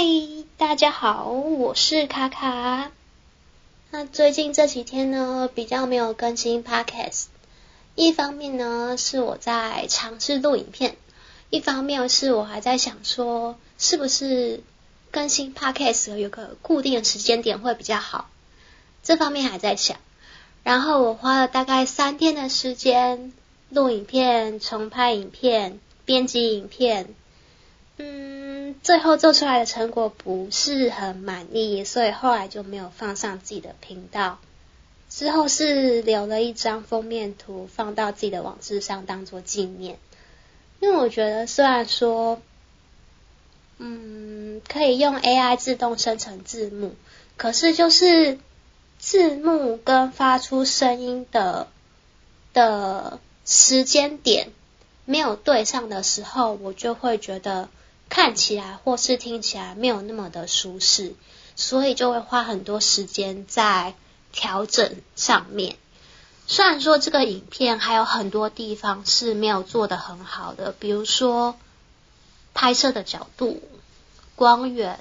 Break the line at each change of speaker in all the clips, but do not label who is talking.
嘿，大家好，我是卡卡。那最近这几天呢，比较没有更新 Podcast。一方面呢，是我在尝试录影片；一方面是我还在想说，是不是更新 Podcast 有个固定的时间点会比较好。这方面还在想。然后我花了大概三天的时间录影片、重拍影片、编辑影片。嗯，最后做出来的成果不是很满意，所以后来就没有放上自己的频道。之后是留了一张封面图放到自己的网志上当做纪念。因为我觉得虽然说，嗯，可以用 AI 自动生成字幕，可是就是字幕跟发出声音的的时间点没有对上的时候，我就会觉得。看起来或是听起来没有那么的舒适，所以就会花很多时间在调整上面。虽然说这个影片还有很多地方是没有做得很好的，比如说拍摄的角度、光源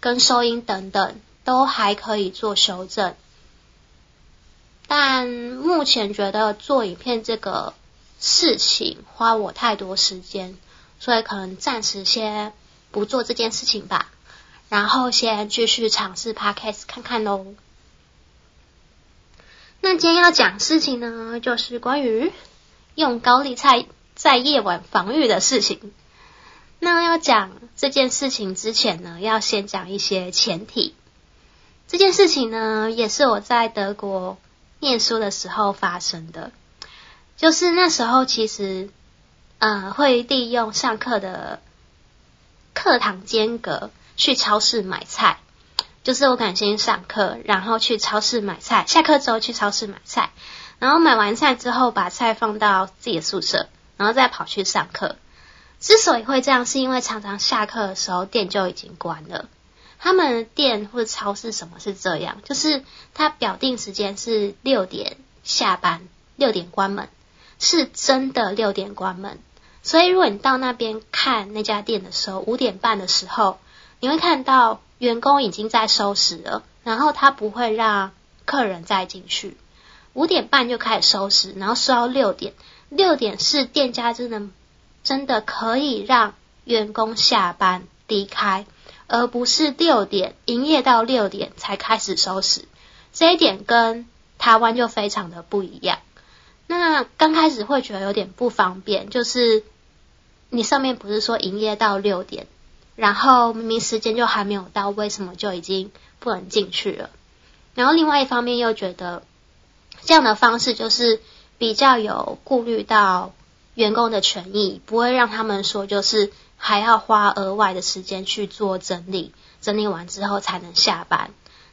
跟收音等等都还可以做修正，但目前觉得做影片这个事情花我太多时间。所以可能暂时先不做这件事情吧，然后先继续尝试 Podcast 看看喽。那今天要讲事情呢，就是关于用高丽菜在夜晚防御的事情。那要讲这件事情之前呢，要先讲一些前提。这件事情呢，也是我在德国念书的时候发生的，就是那时候其实。嗯，会利用上课的课堂间隔去超市买菜，就是我敢先上课，然后去超市买菜，下课之后去超市买菜，然后买完菜之后把菜放到自己的宿舍，然后再跑去上课。之所以会这样，是因为常常下课的时候店就已经关了。他们的店或者超市什么是这样，就是他表定时间是六点下班，六点关门。是真的六点关门，所以如果你到那边看那家店的时候，五点半的时候，你会看到员工已经在收拾了，然后他不会让客人再进去。五点半就开始收拾，然后收到六点。六点是店家真的真的可以让员工下班离开，而不是六点营业到六点才开始收拾。这一点跟台湾就非常的不一样。那刚开始会觉得有点不方便，就是你上面不是说营业到六点，然后明明时间就还没有到，为什么就已经不能进去了？然后另外一方面又觉得这样的方式就是比较有顾虑到员工的权益，不会让他们说就是还要花额外的时间去做整理，整理完之后才能下班。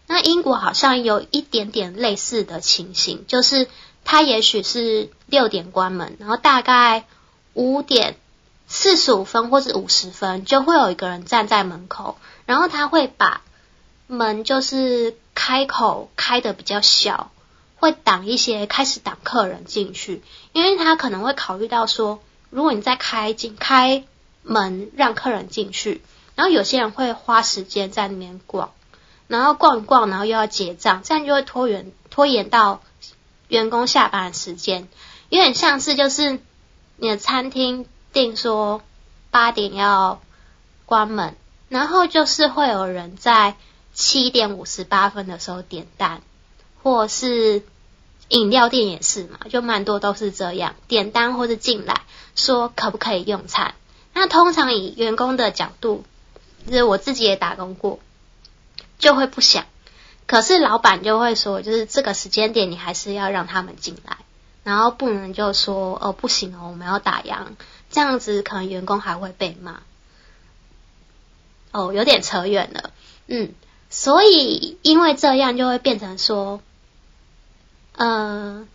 那英国好像有一点点类似的情形，就是。他也许是六点关门，然后大概五点四十五分或者五十分就会有一个人站在门口，然后他会把门就是开口开得比较小，会挡一些开始挡客人进去，因为他可能会考虑到说，如果你再开进开门让客人进去，然后有些人会花时间在里面逛，然后逛一逛，然后又要结账，这样就会拖延拖延到。员工下班的时间有点像是，就是你的餐厅定说八点要关门，然后就是会有人在七点五十八分的时候点单，或是饮料店也是嘛，就蛮多都是这样点单或是进来说可不可以用餐。那通常以员工的角度，就是我自己也打工过，就会不想。可是老板就会说，就是这个时间点你还是要让他们进来，然后不能就说哦不行哦，我们要打烊，这样子可能员工还会被骂。哦，有点扯远了，嗯，所以因为这样就会变成说，呃，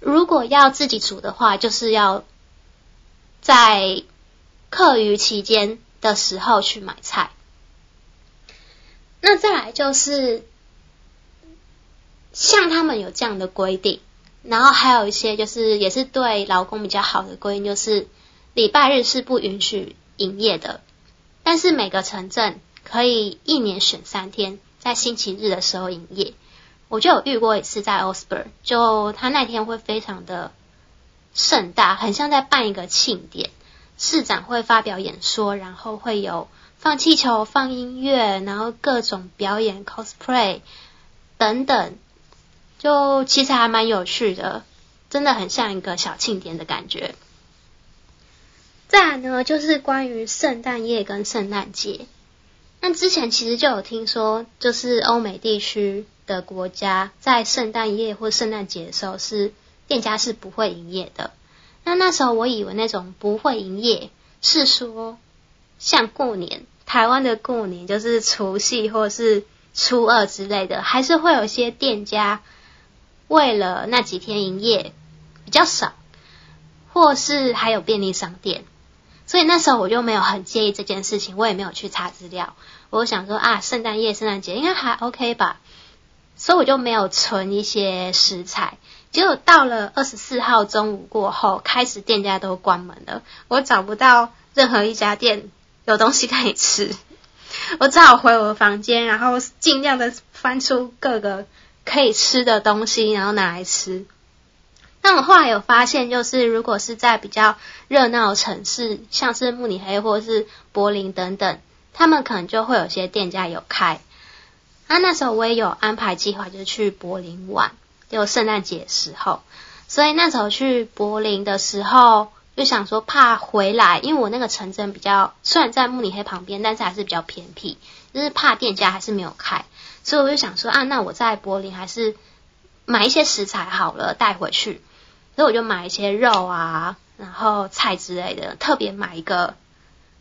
如果要自己煮的话，就是要在课余期间的时候去买菜。那再来就是，像他们有这样的规定，然后还有一些就是也是对劳工比较好的规定，就是礼拜日是不允许营业的。但是每个城镇可以一年选三天，在星期日的时候营业。我就有遇过一次在 OSBER，就他那天会非常的盛大，很像在办一个庆典，市长会发表演说，然后会有放气球、放音乐，然后各种表演、cosplay 等等，就其实还蛮有趣的，真的很像一个小庆典的感觉。再来呢，就是关于圣诞夜跟圣诞节。那之前其实就有听说，就是欧美地区的国家在圣诞夜或圣诞节的时候，是店家是不会营业的。那那时候我以为那种不会营业，是说像过年，台湾的过年就是除夕或是初二之类的，还是会有一些店家为了那几天营业比较少，或是还有便利商店。所以那时候我就没有很介意这件事情，我也没有去查资料。我想说啊，圣诞夜、圣诞节应该还 OK 吧，所以我就没有存一些食材。结果到了二十四号中午过后，开始店家都关门了，我找不到任何一家店有东西可以吃。我只好回我的房间，然后尽量的翻出各个可以吃的东西，然后拿来吃。但我后来有发现，就是如果是在比较热闹的城市，像是慕尼黑或是柏林等等，他们可能就会有些店家有开。啊，那时候我也有安排计划，就是去柏林玩，就圣诞节时候。所以那时候去柏林的时候，就想说怕回来，因为我那个城镇比较虽然在慕尼黑旁边，但是还是比较偏僻，就是怕店家还是没有开。所以我就想说啊，那我在柏林还是买一些食材好了带回去。所以我就买一些肉啊，然后菜之类的，特别买一个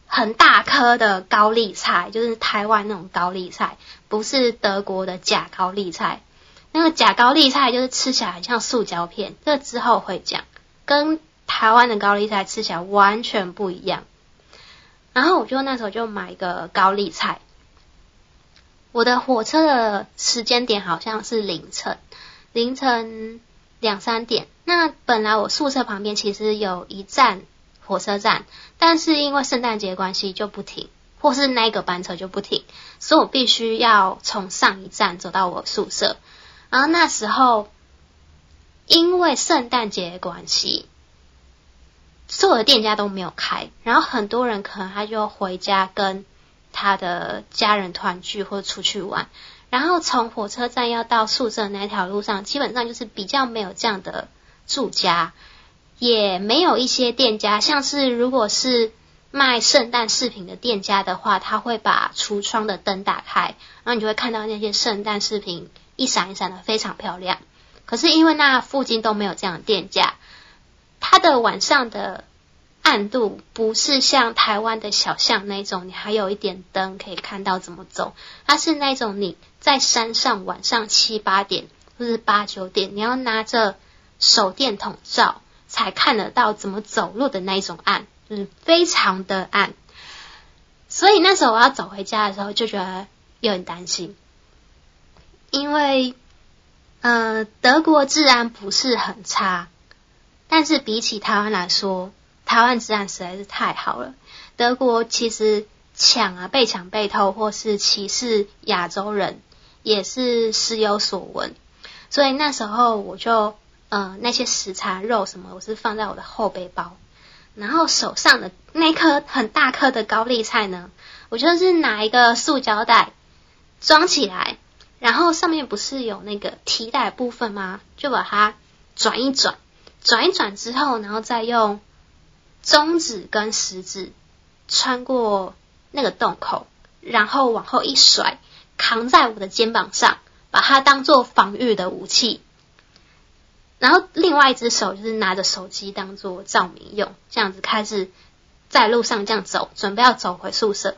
很大颗的高丽菜，就是台湾那种高丽菜，不是德国的假高丽菜。那个假高丽菜就是吃起来很像塑胶片，这之后会讲，跟台湾的高丽菜吃起来完全不一样。然后我就那时候就买一个高丽菜。我的火车的时间点好像是凌晨，凌晨。两三点，那本来我宿舍旁边其实有一站火车站，但是因为圣诞节关系就不停，或是那个班车就不停，所以我必须要从上一站走到我宿舍。然后那时候因为圣诞节关系，所有的店家都没有开，然后很多人可能他就回家跟他的家人团聚或出去玩。然后从火车站要到宿舍那条路上，基本上就是比较没有这样的住家，也没有一些店家，像是如果是卖圣诞饰品的店家的话，他会把橱窗的灯打开，然后你就会看到那些圣诞饰品一闪一闪的，非常漂亮。可是因为那附近都没有这样的店家，它的晚上的。暗度不是像台湾的小巷那种，你还有一点灯可以看到怎么走。它是那种你在山上晚上七八点或是八九点，你要拿着手电筒照才看得到怎么走路的那种暗，就是非常的暗。所以那时候我要走回家的时候，就觉得有点担心，因为呃德国治安不是很差，但是比起台湾来说。台湾治安实在是太好了。德国其实抢啊，被抢被偷，或是歧视亚洲人，也是时有所闻。所以那时候我就，呃，那些食材肉什么，我是放在我的后背包。然后手上的那颗很大颗的高丽菜呢，我就是拿一个塑胶袋装起来，然后上面不是有那个提袋部分吗？就把它转一转，转一转之后，然后再用。中指跟食指穿过那个洞口，然后往后一甩，扛在我的肩膀上，把它当做防御的武器。然后另外一只手就是拿着手机当做照明用，这样子开始在路上这样走，准备要走回宿舍。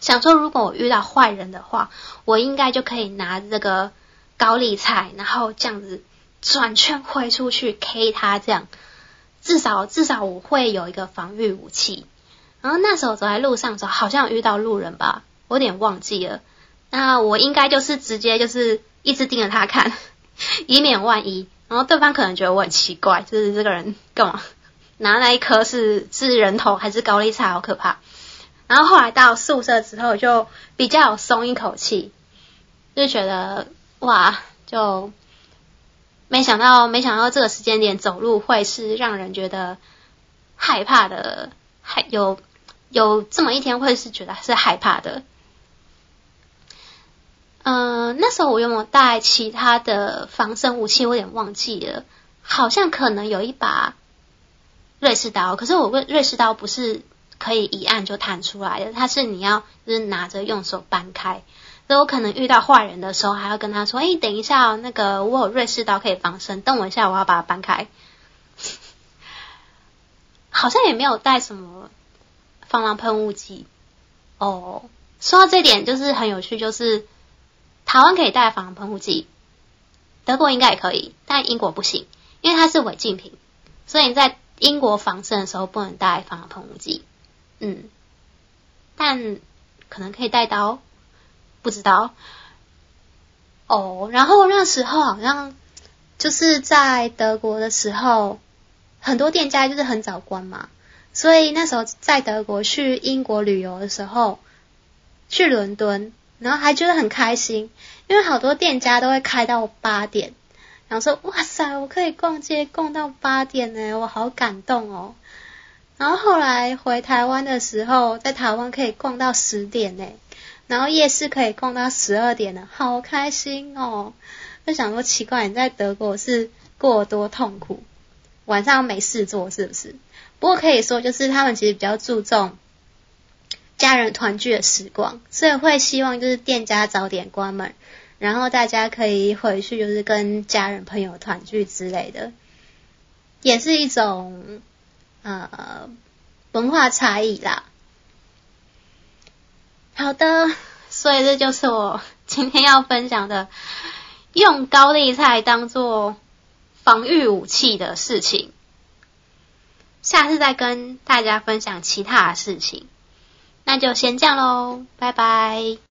想说如果我遇到坏人的话，我应该就可以拿这个高丽菜，然后这样子转圈挥出去 K 他这样。至少至少我会有一个防御武器。然后那时候走在路上的时候，好像有遇到路人吧，我有点忘记了。那我应该就是直接就是一直盯着他看，以免万一。然后对方可能觉得我很奇怪，就是这个人干嘛拿那一颗是是人头还是高丽菜，好可怕。然后后来到宿舍之后，就比较松一口气，就觉得哇，就没想到没想到这个时间点走路会是让人觉得害怕的，还有有这么一天会是觉得是害怕的。嗯、那时候我有没有带其他的防身武器？我有点忘记了，好像可能有一把瑞士刀，可是我问瑞士刀不是。可以一按就弹出来的，它是你要就是拿着用手扳开，所以我可能遇到坏人的时候，还要跟他说：“哎，等一下，那个我有瑞士刀可以防身，等我一下，我要把它搬开。”好像也没有带什么防狼喷雾剂哦。说到这点，就是很有趣，就是台湾可以带防狼喷雾剂，德国应该也可以，但英国不行，因为它是违禁品，所以你在英国防身的时候不能带防狼喷雾剂。嗯，但可能可以带刀，不知道。哦，然后那时候好像就是在德国的时候，很多店家就是很早关嘛，所以那时候在德国去英国旅游的时候，去伦敦，然后还觉得很开心，因为好多店家都会开到八点，然后说哇塞，我可以逛街逛到八点呢，我好感动哦。然后后来回台湾的时候，在台湾可以逛到十点呢，然后夜市可以逛到十二点呢，好开心哦！就想说奇怪，你在德国是过多痛苦，晚上没事做是不是？不过可以说，就是他们其实比较注重家人团聚的时光，所以会希望就是店家早点关门，然后大家可以回去就是跟家人朋友团聚之类的，也是一种。呃，文化差异啦。好的，所以这就是我今天要分享的，用高丽菜当做防御武器的事情。下次再跟大家分享其他的事情，那就先这样喽，拜拜。